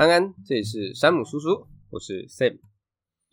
安安，这里是山姆叔叔，我是 Sam。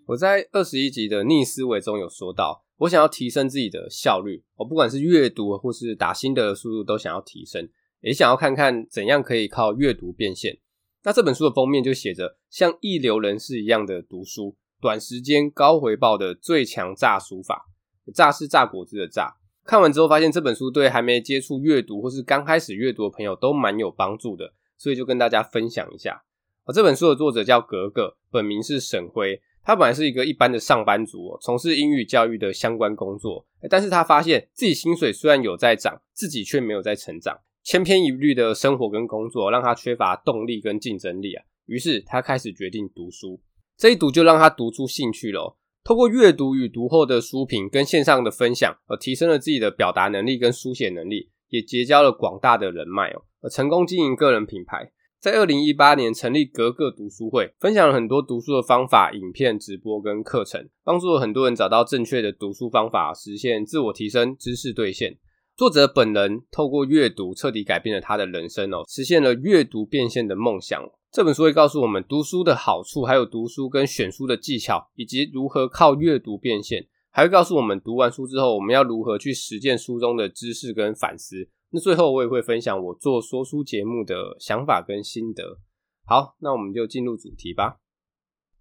我在二十一集的逆思维中有说到，我想要提升自己的效率，我不管是阅读或是打心得的速度都想要提升，也想要看看怎样可以靠阅读变现。那这本书的封面就写着像一流人士一样的读书，短时间高回报的最强榨书法，榨是榨果汁的榨。看完之后发现这本书对还没接触阅读或是刚开始阅读的朋友都蛮有帮助的，所以就跟大家分享一下。这本书的作者叫格格，本名是沈辉。他本来是一个一般的上班族哦，从事英语教育的相关工作。但是他发现自己薪水虽然有在涨，自己却没有在成长，千篇一律的生活跟工作让他缺乏动力跟竞争力啊。于是他开始决定读书，这一读就让他读出兴趣了哦。透过阅读与读后的书评跟线上的分享，而提升了自己的表达能力跟书写能力，也结交了广大的人脉哦，而成功经营个人品牌。在二零一八年成立格格读书会，分享了很多读书的方法、影片、直播跟课程，帮助了很多人找到正确的读书方法，实现自我提升、知识兑现。作者本人透过阅读彻底改变了他的人生哦，实现了阅读变现的梦想。这本书会告诉我们读书的好处，还有读书跟选书的技巧，以及如何靠阅读变现，还会告诉我们读完书之后，我们要如何去实践书中的知识跟反思。那最后我也会分享我做说书节目的想法跟心得。好，那我们就进入主题吧。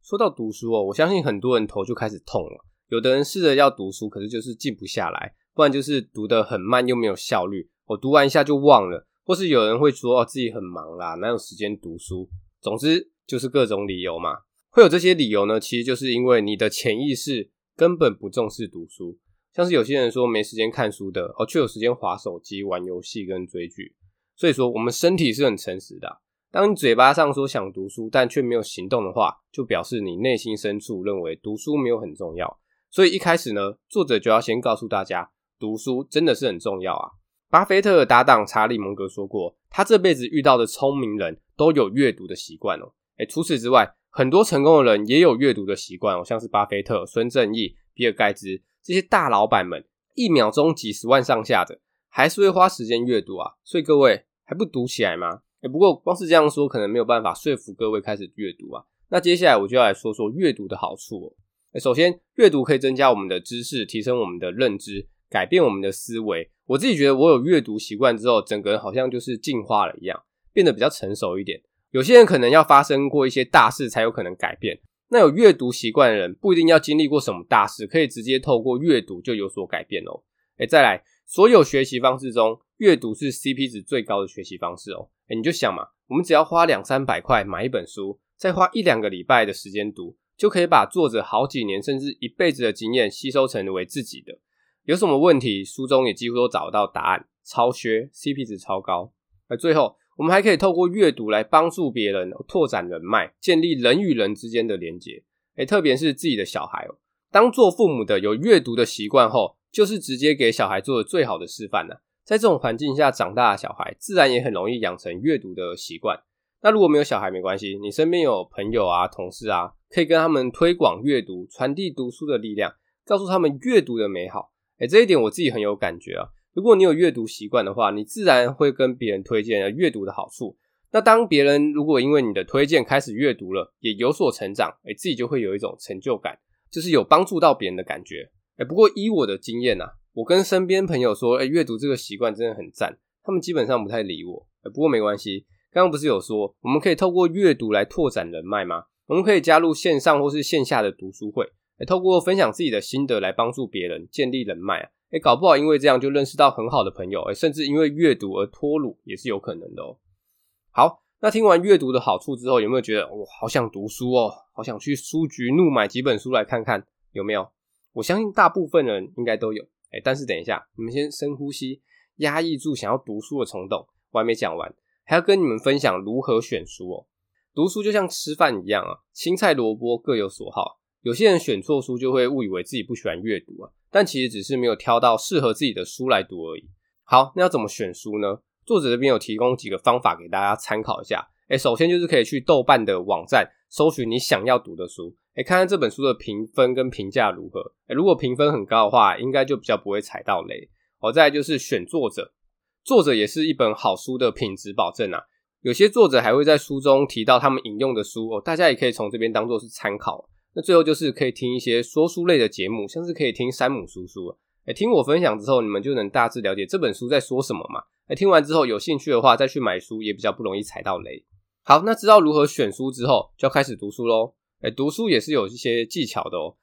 说到读书哦，我相信很多人头就开始痛了。有的人试着要读书，可是就是静不下来，不然就是读得很慢又没有效率。我读完一下就忘了，或是有人会说哦自己很忙啦，哪有时间读书。总之就是各种理由嘛。会有这些理由呢，其实就是因为你的潜意识根本不重视读书。像是有些人说没时间看书的，哦，却有时间滑手机、玩游戏跟追剧。所以说，我们身体是很诚实的啊。当你嘴巴上说想读书，但却没有行动的话，就表示你内心深处认为读书没有很重要。所以一开始呢，作者就要先告诉大家，读书真的是很重要啊。巴菲特的搭档查理蒙格说过，他这辈子遇到的聪明人都有阅读的习惯哦。诶，除此之外，很多成功的人也有阅读的习惯哦，像是巴菲特、孙正义、比尔盖茨。这些大老板们一秒钟几十万上下的，还是会花时间阅读啊，所以各位还不读起来吗？欸，不过光是这样说，可能没有办法说服各位开始阅读啊。那接下来我就要来说说阅读的好处喔。欸，首先，阅读可以增加我们的知识，提升我们的认知，改变我们的思维。我自己觉得，我有阅读习惯之后，整个人好像就是进化了一样，变得比较成熟一点。有些人可能要发生过一些大事，才有可能改变。那有阅读习惯的人，不一定要经历过什么大事，可以直接透过阅读就有所改变哦。诶，再来，所有学习方式中，阅读是 CP 值最高的学习方式哦。诶，你就想嘛，我们只要花两三百块买一本书，再花一两个礼拜的时间读，就可以把作者好几年甚至一辈子的经验吸收成为自己的。有什么问题，书中也几乎都找得到答案，超学 CP 值超高。而最后，我们还可以透过阅读来帮助别人拓展人脉，建立人与人之间的连结。诶，特别是自己的小孩哦，当做父母的有阅读的习惯后，就是直接给小孩做的最好的示范了。在这种环境下长大的小孩，自然也很容易养成阅读的习惯。那如果没有小孩没关系，你身边有朋友啊、同事啊，可以跟他们推广阅读，传递读书的力量，告诉他们阅读的美好。诶，这一点我自己很有感觉啊。如果你有阅读习惯的话，你自然会跟别人推荐阅读的好处。那当别人如果因为你的推荐开始阅读了，也有所成长，诶，自己就会有一种成就感，就是有帮助到别人的感觉。诶，不过依我的经验啊，我跟身边朋友说，诶，阅读这个习惯真的很赞，他们基本上不太理我。诶，不过没关系，刚刚不是有说我们可以透过阅读来拓展人脉吗？我们可以加入线上或是线下的读书会，诶，透过分享自己的心得来帮助别人建立人脉啊。诶，搞不好因为这样就认识到很好的朋友，诶，甚至因为阅读而脱鲁也是有可能的哦。好，那听完阅读的好处之后，有没有觉得我好想读书哦？好想去书局怒买几本书来看看，有没有？我相信大部分人应该都有。诶，但是等一下，你们先深呼吸，压抑住想要读书的冲动。我还没讲完，还要跟你们分享如何选书哦。读书就像吃饭一样啊，青菜萝卜各有所好。有些人选错书就会误以为自己不喜欢阅读啊。但其实只是没有挑到适合自己的书来读而已。好，那要怎么选书呢？作者这边有提供几个方法给大家参考一下。诶，首先就是可以去豆瓣的网站搜寻你想要读的书，诶，看看这本书的评分跟评价如何。诶，如果评分很高的话，应该就比较不会踩到雷。好，再来就是选作者，作者也是一本好书的品质保证啊。有些作者还会在书中提到他们引用的书哦，大家也可以从这边当做是参考。那最后就是可以听一些说书类的节目，像是可以听山姆叔叔。诶，听我分享之后，你们就能大致了解这本书在说什么嘛。诶，听完之后有兴趣的话，再去买书也比较不容易踩到雷。好，那知道如何选书之后，就要开始读书喽。诶，读书也是有一些技巧的哦。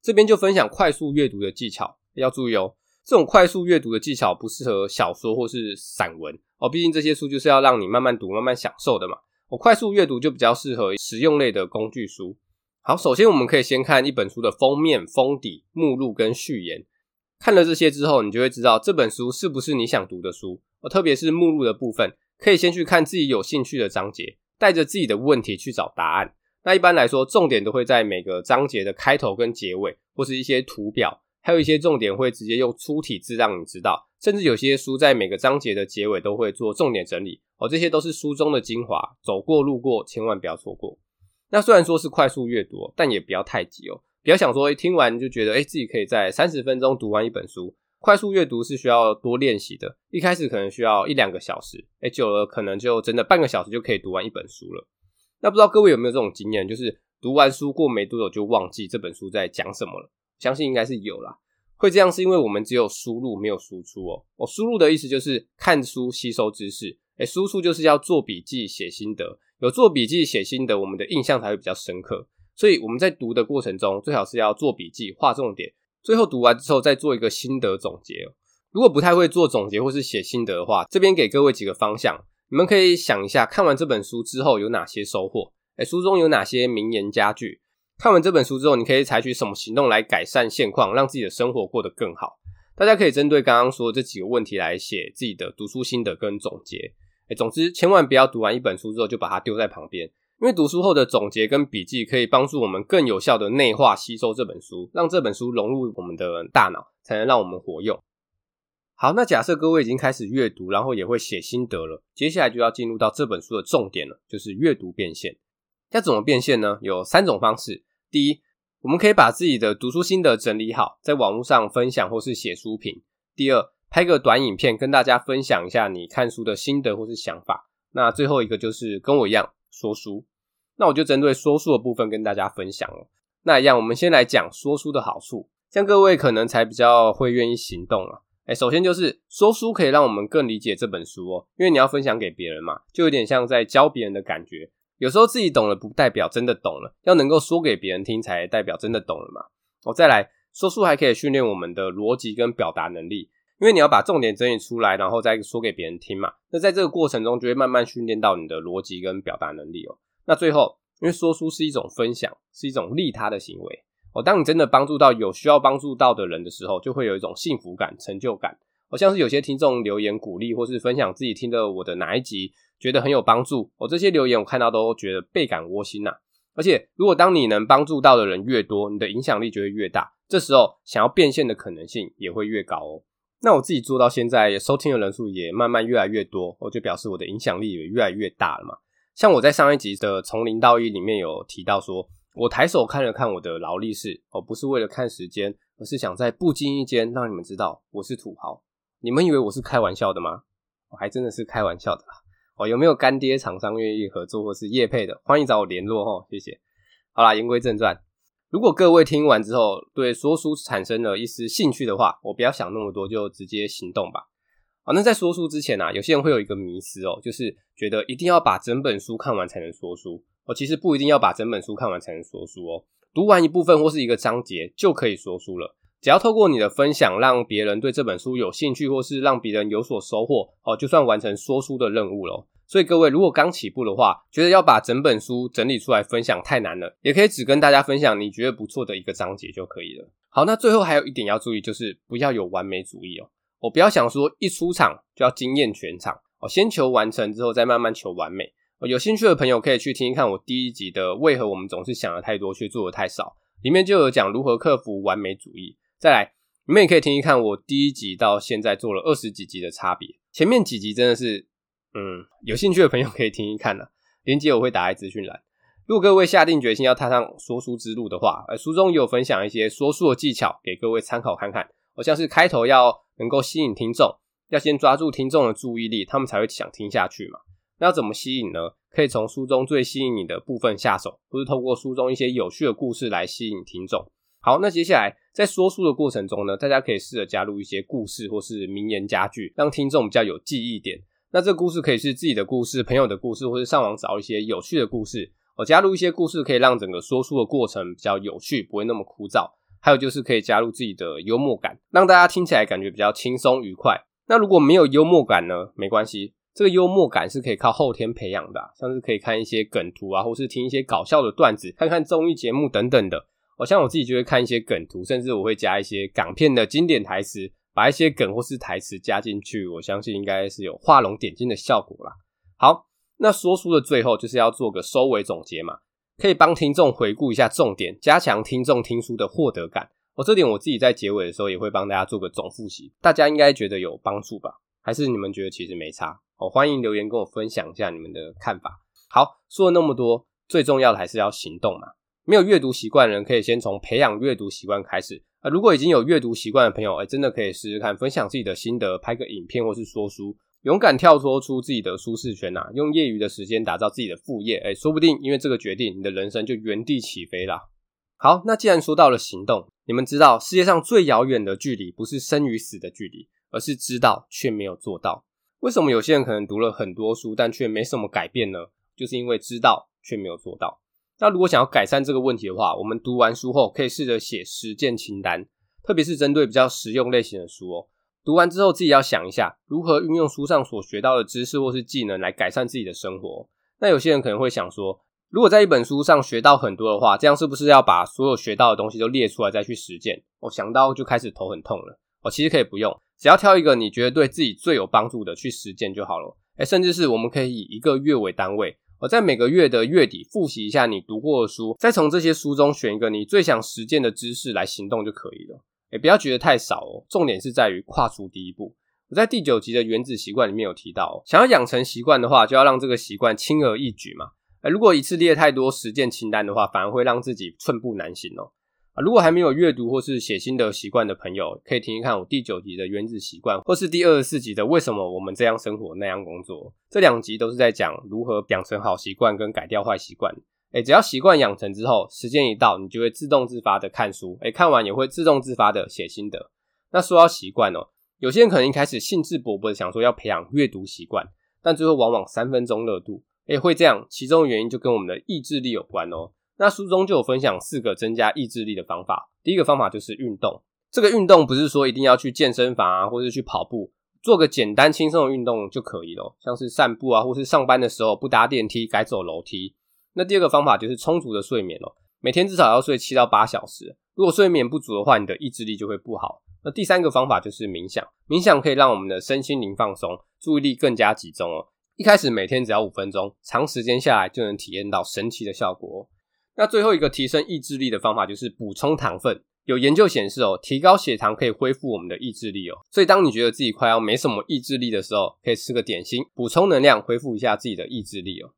这边就分享快速阅读的技巧，要注意哦。这种快速阅读的技巧不适合小说或是散文哦，毕竟这些书就是要让你慢慢读、慢慢享受的嘛。我快速阅读就比较适合实用类的工具书。好，首先我们可以先看一本书的封面、封底、目录跟序言。看了这些之后，你就会知道这本书是不是你想读的书。哦，特别是目录的部分，可以先去看自己有兴趣的章节，带着自己的问题去找答案。那一般来说，重点都会在每个章节的开头跟结尾，或是一些图表。还有一些重点会直接用粗体字让你知道，甚至有些书在每个章节的结尾都会做重点整理哦，这些都是书中的精华，走过路过千万不要错过。那虽然说是快速阅读，但也不要太急哦，不要想说听完就觉得诶自己可以在三十分钟读完一本书。快速阅读是需要多练习的，一开始可能需要一两个小时，诶久了可能就真的半个小时就可以读完一本书了。那不知道各位有没有这种经验，就是读完书过没多久就忘记这本书在讲什么了？相信应该是有啦，会这样是因为我们只有输入没有输出哦。我输入的意思就是看书吸收知识，诶输出就是要做笔记写心得。有做笔记写心得，我们的印象才会比较深刻。所以我们在读的过程中，最好是要做笔记画重点，最后读完之后再做一个心得总结。如果不太会做总结或是写心得的话，这边给各位几个方向，你们可以想一下，看完这本书之后有哪些收获？诶书中有哪些名言佳句？看完这本书之后，你可以采取什么行动来改善现况，让自己的生活过得更好？大家可以针对刚刚说的这几个问题来写自己的读书心得跟总结。总之，千万不要读完一本书之后就把它丢在旁边，因为读书后的总结跟笔记可以帮助我们更有效的内化吸收这本书，让这本书融入我们的大脑，才能让我们活用。好，那假设各位已经开始阅读，然后也会写心得了，接下来就要进入到这本书的重点了，就是阅读变现。要怎么变现呢？有三种方式。第一，我们可以把自己的读书心得整理好，在网络上分享或是写书评。第二，拍个短影片跟大家分享一下你看书的心得或是想法。那最后一个就是跟我一样说书。那我就针对说书的部分跟大家分享了。那一样，我们先来讲说书的好处，这样各位可能才比较会愿意行动了。诶，首先就是说书可以让我们更理解这本书哦，因为你要分享给别人嘛，就有点像在教别人的感觉。有时候自己懂了不代表真的懂了，要能够说给别人听才代表真的懂了嘛。我再来说书还可以训练我们的逻辑跟表达能力，因为你要把重点整理出来，然后再说给别人听嘛。那在这个过程中就会慢慢训练到你的逻辑跟表达能力哦。那最后，因为说书是一种分享，是一种利他的行为哦。当你真的帮助到有需要帮助到的人的时候，就会有一种幸福感、成就感。好像是有些听众留言鼓励，或是分享自己听的我的哪一集，觉得很有帮助。我这些留言我看到都觉得倍感窝心呐。而且，如果当你能帮助到的人越多，你的影响力就会越大。这时候想要变现的可能性也会越高哦。那我自己做到现在，收听的人数也慢慢越来越多，我就表示我的影响力也越来越大了嘛。像我在上一集的从零到一里面有提到说，我抬手看了看我的劳力士，哦，不是为了看时间，而是想在不经意间让你们知道我是土豪。你们以为我是开玩笑的吗？我还真的是开玩笑的啦。哦，有没有干爹厂商愿意合作或是业配的？欢迎找我联络哦，谢谢。好啦，言归正传，如果各位听完之后对说书产生了一丝兴趣的话，我不要想那么多，就直接行动吧。好，那在说书之前啊，有些人会有一个迷思哦，就是觉得一定要把整本书看完才能说书。哦，其实不一定要把整本书看完才能说书哦，读完一部分或是一个章节就可以说书了。只要透过你的分享，让别人对这本书有兴趣，或是让别人有所收获，哦，就算完成说书的任务了。所以各位，如果刚起步的话，觉得要把整本书整理出来分享太难了，也可以只跟大家分享你觉得不错的一个章节就可以了。好，那最后还有一点要注意，就是不要有完美主义哦。我不要想说一出场就要惊艳全场，哦，先求完成之后再慢慢求完美。有兴趣的朋友可以去听一看我第一集的《为何我们总是想的太多却做的太少》，里面就有讲如何克服完美主义。再来，你们也可以听一看我第一集到现在做了二十几集的差别。前面几集真的是，嗯，有兴趣的朋友可以听一看啦。连接我会打在资讯栏。如果各位下定决心要踏上说书之路的话，呃，书中有分享一些说书的技巧给各位参考看看。好像是开头要能够吸引听众，要先抓住听众的注意力，他们才会想听下去嘛。那要怎么吸引呢？可以从书中最吸引你的部分下手，或是透过书中一些有趣的故事来吸引听众。好，那接下来在说书的过程中呢，大家可以试着加入一些故事或是名言佳句，让听众比较有记忆点。那这个故事可以是自己的故事、朋友的故事，或是上网找一些有趣的故事。我加入一些故事，可以让整个说书的过程比较有趣，不会那么枯燥。还有就是可以加入自己的幽默感，让大家听起来感觉比较轻松愉快。那如果没有幽默感呢？没关系，这个幽默感是可以靠后天培养的，像是可以看一些梗图啊，或是听一些搞笑的段子，看看综艺节目等等的。我像我自己就会看一些梗图，甚至我会加一些港片的经典台词，把一些梗或是台词加进去。我相信应该是有画龙点睛的效果啦。好，那说书的最后就是要做个收尾总结嘛。可以帮听众回顾一下重点，加强听众听书的获得感。我、哦、这点我自己在结尾的时候也会帮大家做个总复习，大家应该觉得有帮助吧？还是你们觉得其实没差？哦，欢迎留言跟我分享一下你们的看法。好，说了那么多，最重要的还是要行动嘛。没有阅读习惯的人，可以先从培养阅读习惯开始。啊，如果已经有阅读习惯的朋友，哎，真的可以试试看，分享自己的心得，拍个影片或是说书。勇敢跳脱出自己的舒适圈呐，用业余的时间打造自己的副业，诶，说不定因为这个决定，你的人生就原地起飞啦。好，那既然说到了行动，你们知道世界上最遥远的距离不是生与死的距离，而是知道却没有做到。为什么有些人可能读了很多书，但却没什么改变呢？就是因为知道却没有做到。那如果想要改善这个问题的话，我们读完书后可以试着写实践清单，特别是针对比较实用类型的书哦。读完之后，自己要想一下如何运用书上所学到的知识或是技能来改善自己的生活。那有些人可能会想说，如果在一本书上学到很多的话，这样是不是要把所有学到的东西都列出来再去实践？我想到就开始头很痛了。我其实可以不用，只要挑一个你觉得对自己最有帮助的去实践就好了。诶，甚至是我们可以以一个月为单位，我在每个月的月底复习一下你读过的书，再从这些书中选一个你最想实践的知识来行动就可以了。也不要觉得太少哦，重点是在于跨出第一步。我在第九集的原子习惯里面有提到，想要养成习惯的话，就要让这个习惯轻而易举嘛。如果一次列太多实践清单的话，反而会让自己寸步难行哦。如果还没有阅读或是写心得习惯的朋友，可以听一看我第九集的原子习惯，或是第二十四集的为什么我们这样生活那样工作。这两集都是在讲如何养成好习惯跟改掉坏习惯。诶，只要习惯养成之后，时间一到，你就会自动自发的看书，诶，看完也会自动自发的写心得。那说到习惯哦，有些人可能一开始兴致勃勃的想说要培养阅读习惯，但最后往往三分钟热度。诶，会这样，其中原因就跟我们的意志力有关哦。那书中就有分享四个增加意志力的方法。第一个方法就是运动，这个运动不是说一定要去健身房啊，或是去跑步，做个简单轻松的运动就可以了，像是散步啊，或是上班的时候不搭电梯，改走楼梯。那第二个方法就是充足的睡眠哦，每天至少要睡七到八小时。如果睡眠不足的话，你的意志力就会不好。那第三个方法就是冥想，冥想可以让我们的身心灵放松，注意力更加集中哦。一开始每天只要五分钟，长时间下来就能体验到神奇的效果哦。那最后一个提升意志力的方法就是补充糖分。有研究显示哦，提高血糖可以恢复我们的意志力哦。所以当你觉得自己快要没什么意志力的时候，可以吃个点心，补充能量，恢复一下自己的意志力哦。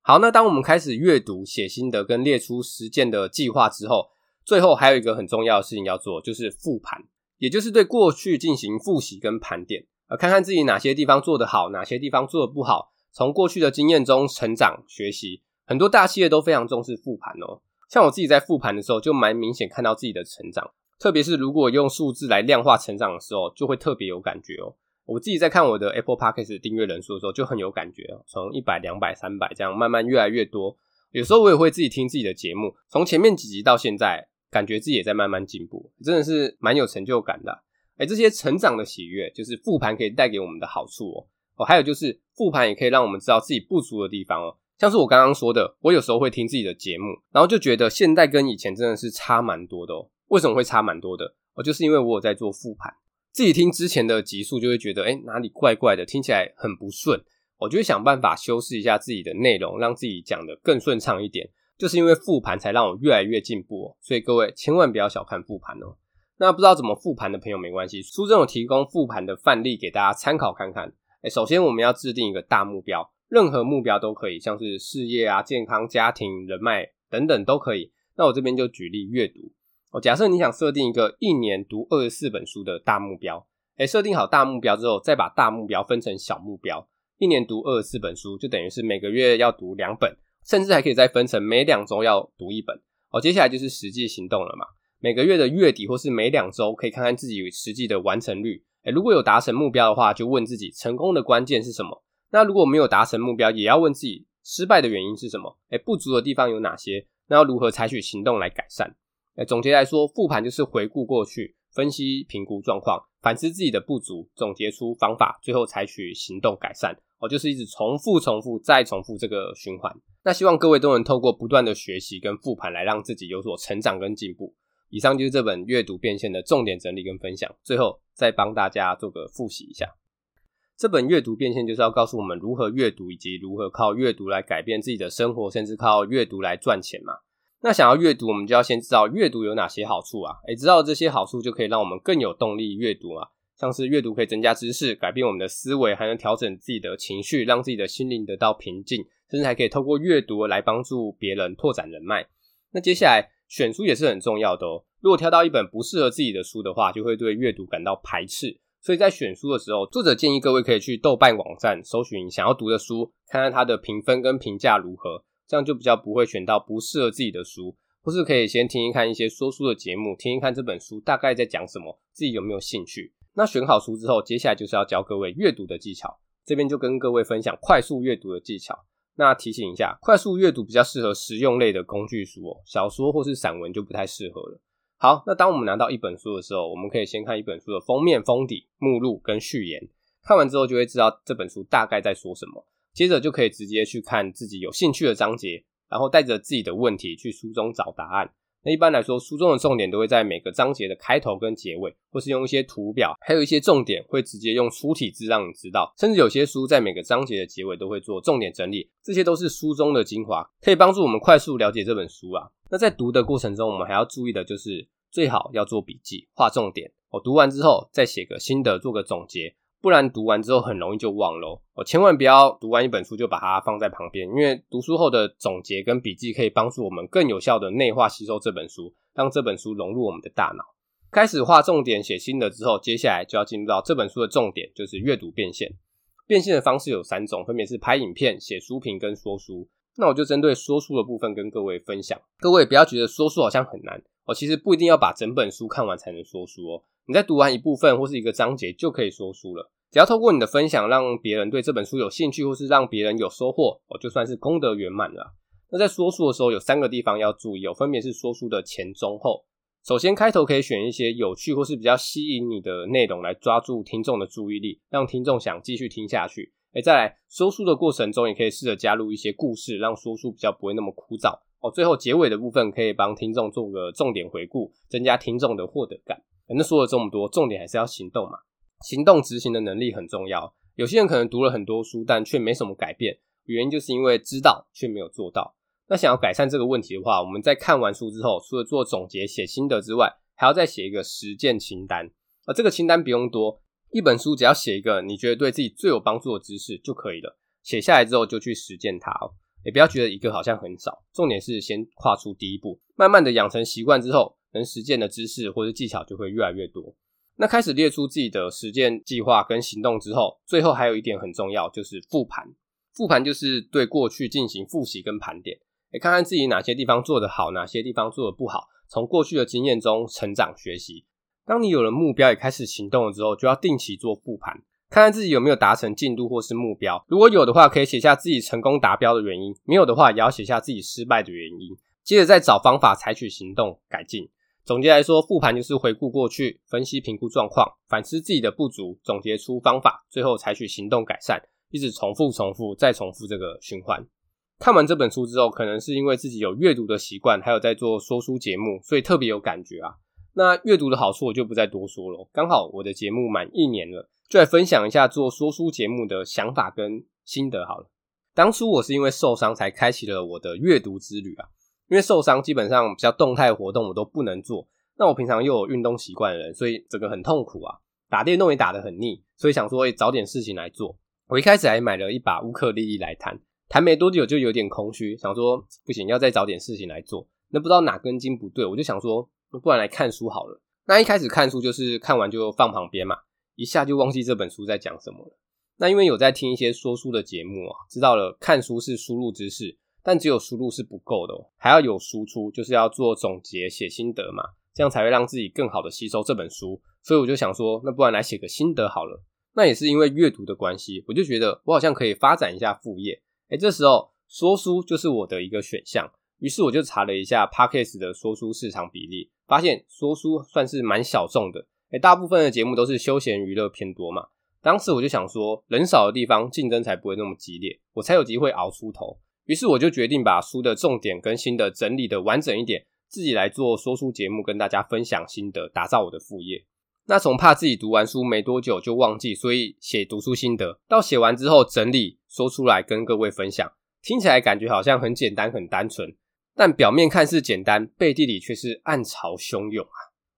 好，那当我们开始阅读、写心得跟列出实践的计划之后，最后还有一个很重要的事情要做，就是复盘，也就是对过去进行复习跟盘点，呃，看看自己哪些地方做得好，哪些地方做得不好，从过去的经验中成长学习。很多大企业都非常重视复盘哦，像我自己在复盘的时候，就蛮明显看到自己的成长，特别是如果用数字来量化成长的时候，就会特别有感觉哦。我自己在看我的 Apple Podcast 订阅人数的时候，就很有感觉，从一百、两百、三百这样慢慢越来越多。有时候我也会自己听自己的节目，从前面几集到现在，感觉自己也在慢慢进步，真的是蛮有成就感的。哎，这些成长的喜悦，就是复盘可以带给我们的好处哦。哦，还有就是复盘也可以让我们知道自己不足的地方哦。像是我刚刚说的，我有时候会听自己的节目，然后就觉得现在跟以前真的是差蛮多的哦。为什么会差蛮多的？哦，就是因为我有在做复盘。自己听之前的集数，就会觉得，诶，哪里怪怪的，听起来很不顺。我就会想办法修饰一下自己的内容，让自己讲得更顺畅一点。就是因为复盘，才让我越来越进步哦。所以各位千万不要小看复盘哦。那不知道怎么复盘的朋友没关系，书中有提供复盘的范例给大家参考看看。诶，首先我们要制定一个大目标，任何目标都可以，像是事业啊、健康、家庭、人脉等等都可以。那我这边就举例阅读。哦，假设你想设定一个一年读二十四本书的大目标，诶，设定好大目标之后，再把大目标分成小目标，一年读二十四本书，就等于是每个月要读两本，甚至还可以再分成每两周要读一本。哦，接下来就是实际行动了嘛。每个月的月底或是每两周，可以看看自己实际的完成率。诶，如果有达成目标的话，就问自己成功的关键是什么。那如果没有达成目标，也要问自己失败的原因是什么？诶，不足的地方有哪些？那要如何采取行动来改善？诶，总结来说，复盘就是回顾过去，分析评估状况，反思自己的不足，总结出方法，最后采取行动改善。哦，就是一直重复、重复再重复这个循环。那希望各位都能透过不断的学习跟复盘，来让自己有所成长跟进步。以上就是这本阅读变现的重点整理跟分享，最后再帮大家做个复习一下。这本阅读变现就是要告诉我们如何阅读，以及如何靠阅读来改变自己的生活，甚至靠阅读来赚钱嘛。那想要阅读，我们就要先知道阅读有哪些好处啊？诶，知道这些好处就可以让我们更有动力阅读啊。像是阅读可以增加知识，改变我们的思维，还能调整自己的情绪，让自己的心灵得到平静，甚至还可以透过阅读来帮助别人拓展人脉。那接下来。选书也是很重要的哦。如果挑到一本不适合自己的书的话，就会对阅读感到排斥。所以在选书的时候，作者建议各位可以去豆瓣网站搜寻想要读的书，看看它的评分跟评价如何，这样就比较不会选到不适合自己的书。或是可以先听一看一些说书的节目，听一看这本书大概在讲什么，自己有没有兴趣。那选好书之后，接下来就是要教各位阅读的技巧。这边就跟各位分享快速阅读的技巧。那提醒一下，快速阅读比较适合实用类的工具书哦，小说或是散文就不太适合了。好，那当我们拿到一本书的时候，我们可以先看一本书的封面、封底、目录跟序言，看完之后就会知道这本书大概在说什么。接着就可以直接去看自己有兴趣的章节，然后带着自己的问题去书中找答案。那一般来说，书中的重点都会在每个章节的开头跟结尾，或是用一些图表，还有一些重点会直接用粗体字让你知道。甚至有些书在每个章节的结尾都会做重点整理，这些都是书中的精华，可以帮助我们快速了解这本书啊。那在读的过程中，我们还要注意的就是，最好要做笔记，画重点。我读完之后再写个心得，做个总结。不然读完之后很容易就忘了我，千万不要读完一本书就把它放在旁边，因为读书后的总结跟笔记可以帮助我们更有效的内化吸收这本书，让这本书融入我们的大脑。开始画重点、写心得之后，接下来就要进入到这本书的重点，就是阅读变现。变现的方式有三种，分别是拍影片、写书评跟说书。那我就针对说书的部分跟各位分享。各位不要觉得说书好像很难哦，其实不一定要把整本书看完才能说书哦。你在读完一部分或是一个章节就可以说书了。只要透过你的分享，让别人对这本书有兴趣，或是让别人有收获，哦，就算是功德圆满了。那在说书的时候，有三个地方要注意哦，分别是说书的前、中、后。首先，开头可以选一些有趣或是比较吸引你的内容来抓住听众的注意力，让听众想继续听下去。诶，再来，说书的过程中也可以试着加入一些故事，让说书比较不会那么枯燥哦。最后，结尾的部分可以帮听众做个重点回顾，增加听众的获得感。反正说了这么多，重点还是要行动嘛。行动执行的能力很重要。有些人可能读了很多书，但却没什么改变，原因就是因为知道却没有做到。那想要改善这个问题的话，我们在看完书之后，除了做总结、写心得之外，还要再写一个实践清单。而这个清单不用多，一本书只要写一个你觉得对自己最有帮助的知识就可以了。写下来之后就去实践它哦，也不要觉得一个好像很少。重点是先跨出第一步，慢慢的养成习惯之后，能实践的知识或者技巧就会越来越多。那开始列出自己的实践计划跟行动之后，最后还有一点很重要，就是复盘。复盘就是对过去进行复习跟盘点，诶，看看自己哪些地方做得好，哪些地方做得不好，从过去的经验中成长学习。当你有了目标，也开始行动了之后，就要定期做复盘，看看自己有没有达成进度或是目标。如果有的话，可以写下自己成功达标的原因；没有的话，也要写下自己失败的原因。接着再找方法采取行动改进。总结来说，复盘就是回顾过去，分析评估状况，反思自己的不足，总结出方法，最后采取行动改善，一直重复、重复再重复这个循环。看完这本书之后，可能是因为自己有阅读的习惯，还有在做说书节目，所以特别有感觉啊。那阅读的好处我就不再多说了。刚好我的节目满一年了，就来分享一下做说书节目的想法跟心得好了。当初我是因为受伤才开启了我的阅读之旅啊。因为受伤，基本上比较动态活动我都不能做。那我平常又有运动习惯的人，所以整个很痛苦啊。打电动也打得很腻，所以想说，诶，找点事情来做。我一开始还买了一把乌克丽丽来弹，弹没多久就有点空虚，想说不行，要再找点事情来做。那不知道哪根筋不对，我就想说，不然来看书好了。那一开始看书就是看完就放旁边嘛，一下就忘记这本书在讲什么了。那因为有在听一些说书的节目啊，知道了看书是输入知识，但只有输入是不够的哦，还要有输出，就是要做总结、写心得嘛，这样才会让自己更好的吸收这本书。所以我就想说，那不然来写个心得好了。那也是因为阅读的关系，我就觉得我好像可以发展一下副业。诶，这时候说书就是我的一个选项。于是我就查了一下 Podcast 的说书市场比例，发现说书算是蛮小众的。诶，大部分的节目都是休闲娱乐偏多嘛。当时我就想说，人少的地方竞争才不会那么激烈，我才有机会熬出头。于是我就决定把书的重点跟心得整理的完整一点，自己来做说书节目，跟大家分享心得，打造我的副业。那从怕自己读完书没多久就忘记，所以写读书心得，到写完之后整理说出来跟各位分享，听起来感觉好像很简单很单纯，但表面看似简单，背地里却是暗潮汹涌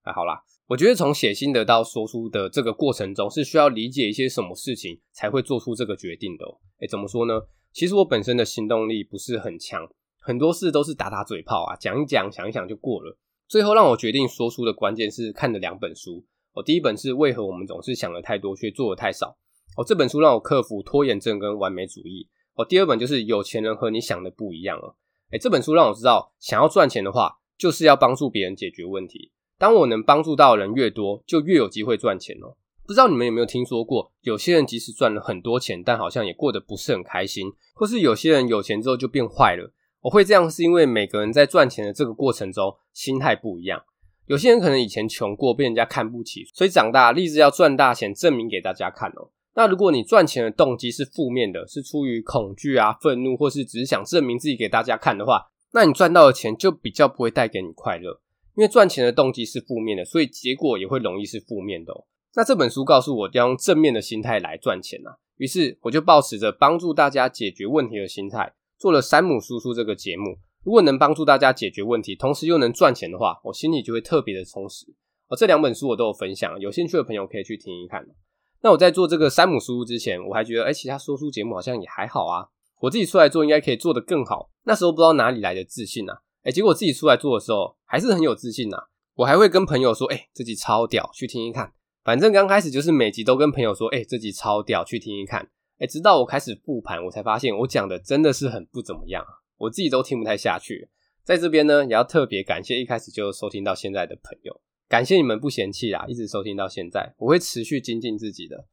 啊！好啦，我觉得从写心得到说书的这个过程中，是需要理解一些什么事情才会做出这个决定的哦。诶，怎么说呢？其实我本身的行动力不是很强，很多事都是打打嘴炮啊，讲一讲，想一想就过了。最后让我决定说书的关键是看了两本书。我第一本是为何我们总是想的太多却做的太少。哦，这本书让我克服拖延症跟完美主义。哦，第二本就是有钱人和你想的不一样了。这本书让我知道，想要赚钱的话，就是要帮助别人解决问题。当我能帮助到的人越多，就越有机会赚钱哦。不知道你们有没有听说过，有些人即使赚了很多钱，但好像也过得不是很开心，或是有些人有钱之后就变坏了。我会这样是因为每个人在赚钱的这个过程中，心态不一样。有些人可能以前穷过，被人家看不起，所以长大立志要赚大钱，证明给大家看哦。那如果你赚钱的动机是负面的，是出于恐惧啊、愤怒，或是只是想证明自己给大家看的话，那你赚到的钱就比较不会带给你快乐。因为赚钱的动机是负面的，所以结果也会容易是负面的哦。那这本书告诉我要用正面的心态来赚钱啊，于是我就抱持着帮助大家解决问题的心态，做了山姆叔叔这个节目。如果能帮助大家解决问题，同时又能赚钱的话，我心里就会特别的充实。哦，这两本书我都有分享，有兴趣的朋友可以去听一看。那我在做这个山姆书之前，我还觉得，哎，其他说书节目好像也还好啊。我自己出来做应该可以做得更好。那时候不知道哪里来的自信啊，哎，结果自己出来做的时候还是很有自信啊。我还会跟朋友说，哎，这集超屌，去听一看。反正刚开始就是每集都跟朋友说，哎，这集超屌，去听一看。哎，直到我开始复盘，我才发现我讲的真的是很不怎么样。我自己都听不太下去，在这边呢，也要特别感谢一开始就收听到现在的朋友，感谢你们不嫌弃啦，一直收听到现在，我会持续精进自己的。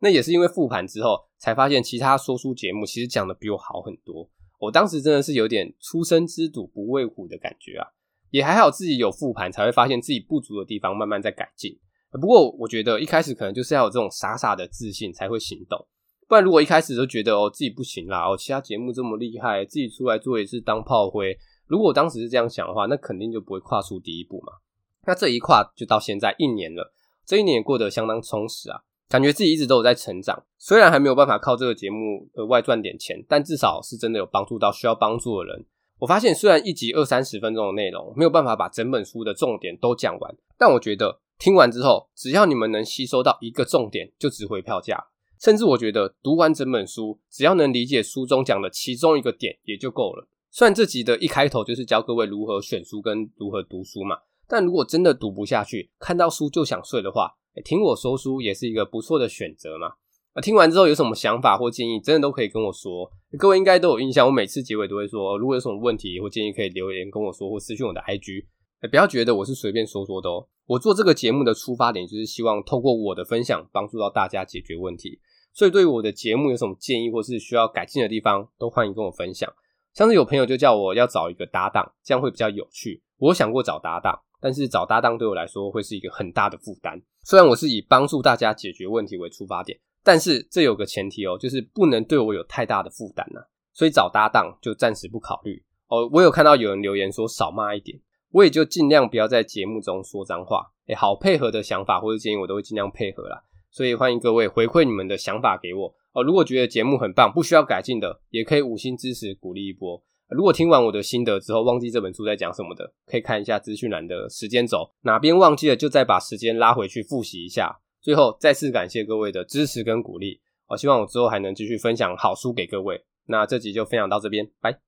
那也是因为复盘之后，才发现其他说书节目其实讲的比我好很多。我当时真的是有点初生之犊不畏虎的感觉啊，也还好自己有复盘，才会发现自己不足的地方，慢慢在改进。不过我觉得一开始可能就是要有这种傻傻的自信才会行动。不然，如果一开始就觉得哦自己不行啦，哦其他节目这么厉害，自己出来做也是当炮灰。如果我当时是这样想的话，那肯定就不会跨出第一步嘛。那这一跨就到现在一年了，这一年也过得相当充实啊，感觉自己一直都有在成长。虽然还没有办法靠这个节目额外赚点钱，但至少是真的有帮助到需要帮助的人。我发现虽然一集二三十分钟的内容没有办法把整本书的重点都讲完，但我觉得听完之后，只要你们能吸收到一个重点，就值回票价。甚至我觉得读完整本书，只要能理解书中讲的其中一个点也就够了。虽然这集的一开头就是教各位如何选书跟如何读书嘛，但如果真的读不下去，看到书就想睡的话，听我说书也是一个不错的选择嘛。啊，听完之后有什么想法或建议，真的都可以跟我说。各位应该都有印象，我每次结尾都会说，如果有什么问题或建议，可以留言跟我说，或私讯我的 IG。不要觉得我是随便说说的哦，我做这个节目的出发点就是希望透过我的分享，帮助到大家解决问题。所以，对于我的节目有什么建议或是需要改进的地方，都欢迎跟我分享。像是有朋友就叫我要找一个搭档，这样会比较有趣。我想过找搭档，但是找搭档对我来说会是一个很大的负担。虽然我是以帮助大家解决问题为出发点，但是这有个前提哦，就是不能对我有太大的负担呐。所以找搭档就暂时不考虑哦。我有看到有人留言说少骂一点，我也就尽量不要在节目中说脏话。诶，好配合的想法或者建议，我都会尽量配合啦。所以欢迎各位回馈你们的想法给我哦。如果觉得节目很棒，不需要改进的，也可以五星支持鼓励一波。如果听完我的心得之后忘记这本书在讲什么的，可以看一下资讯栏的时间轴，哪边忘记了就再把时间拉回去复习一下。最后再次感谢各位的支持跟鼓励，我希望我之后还能继续分享好书给各位。那这集就分享到这边，拜。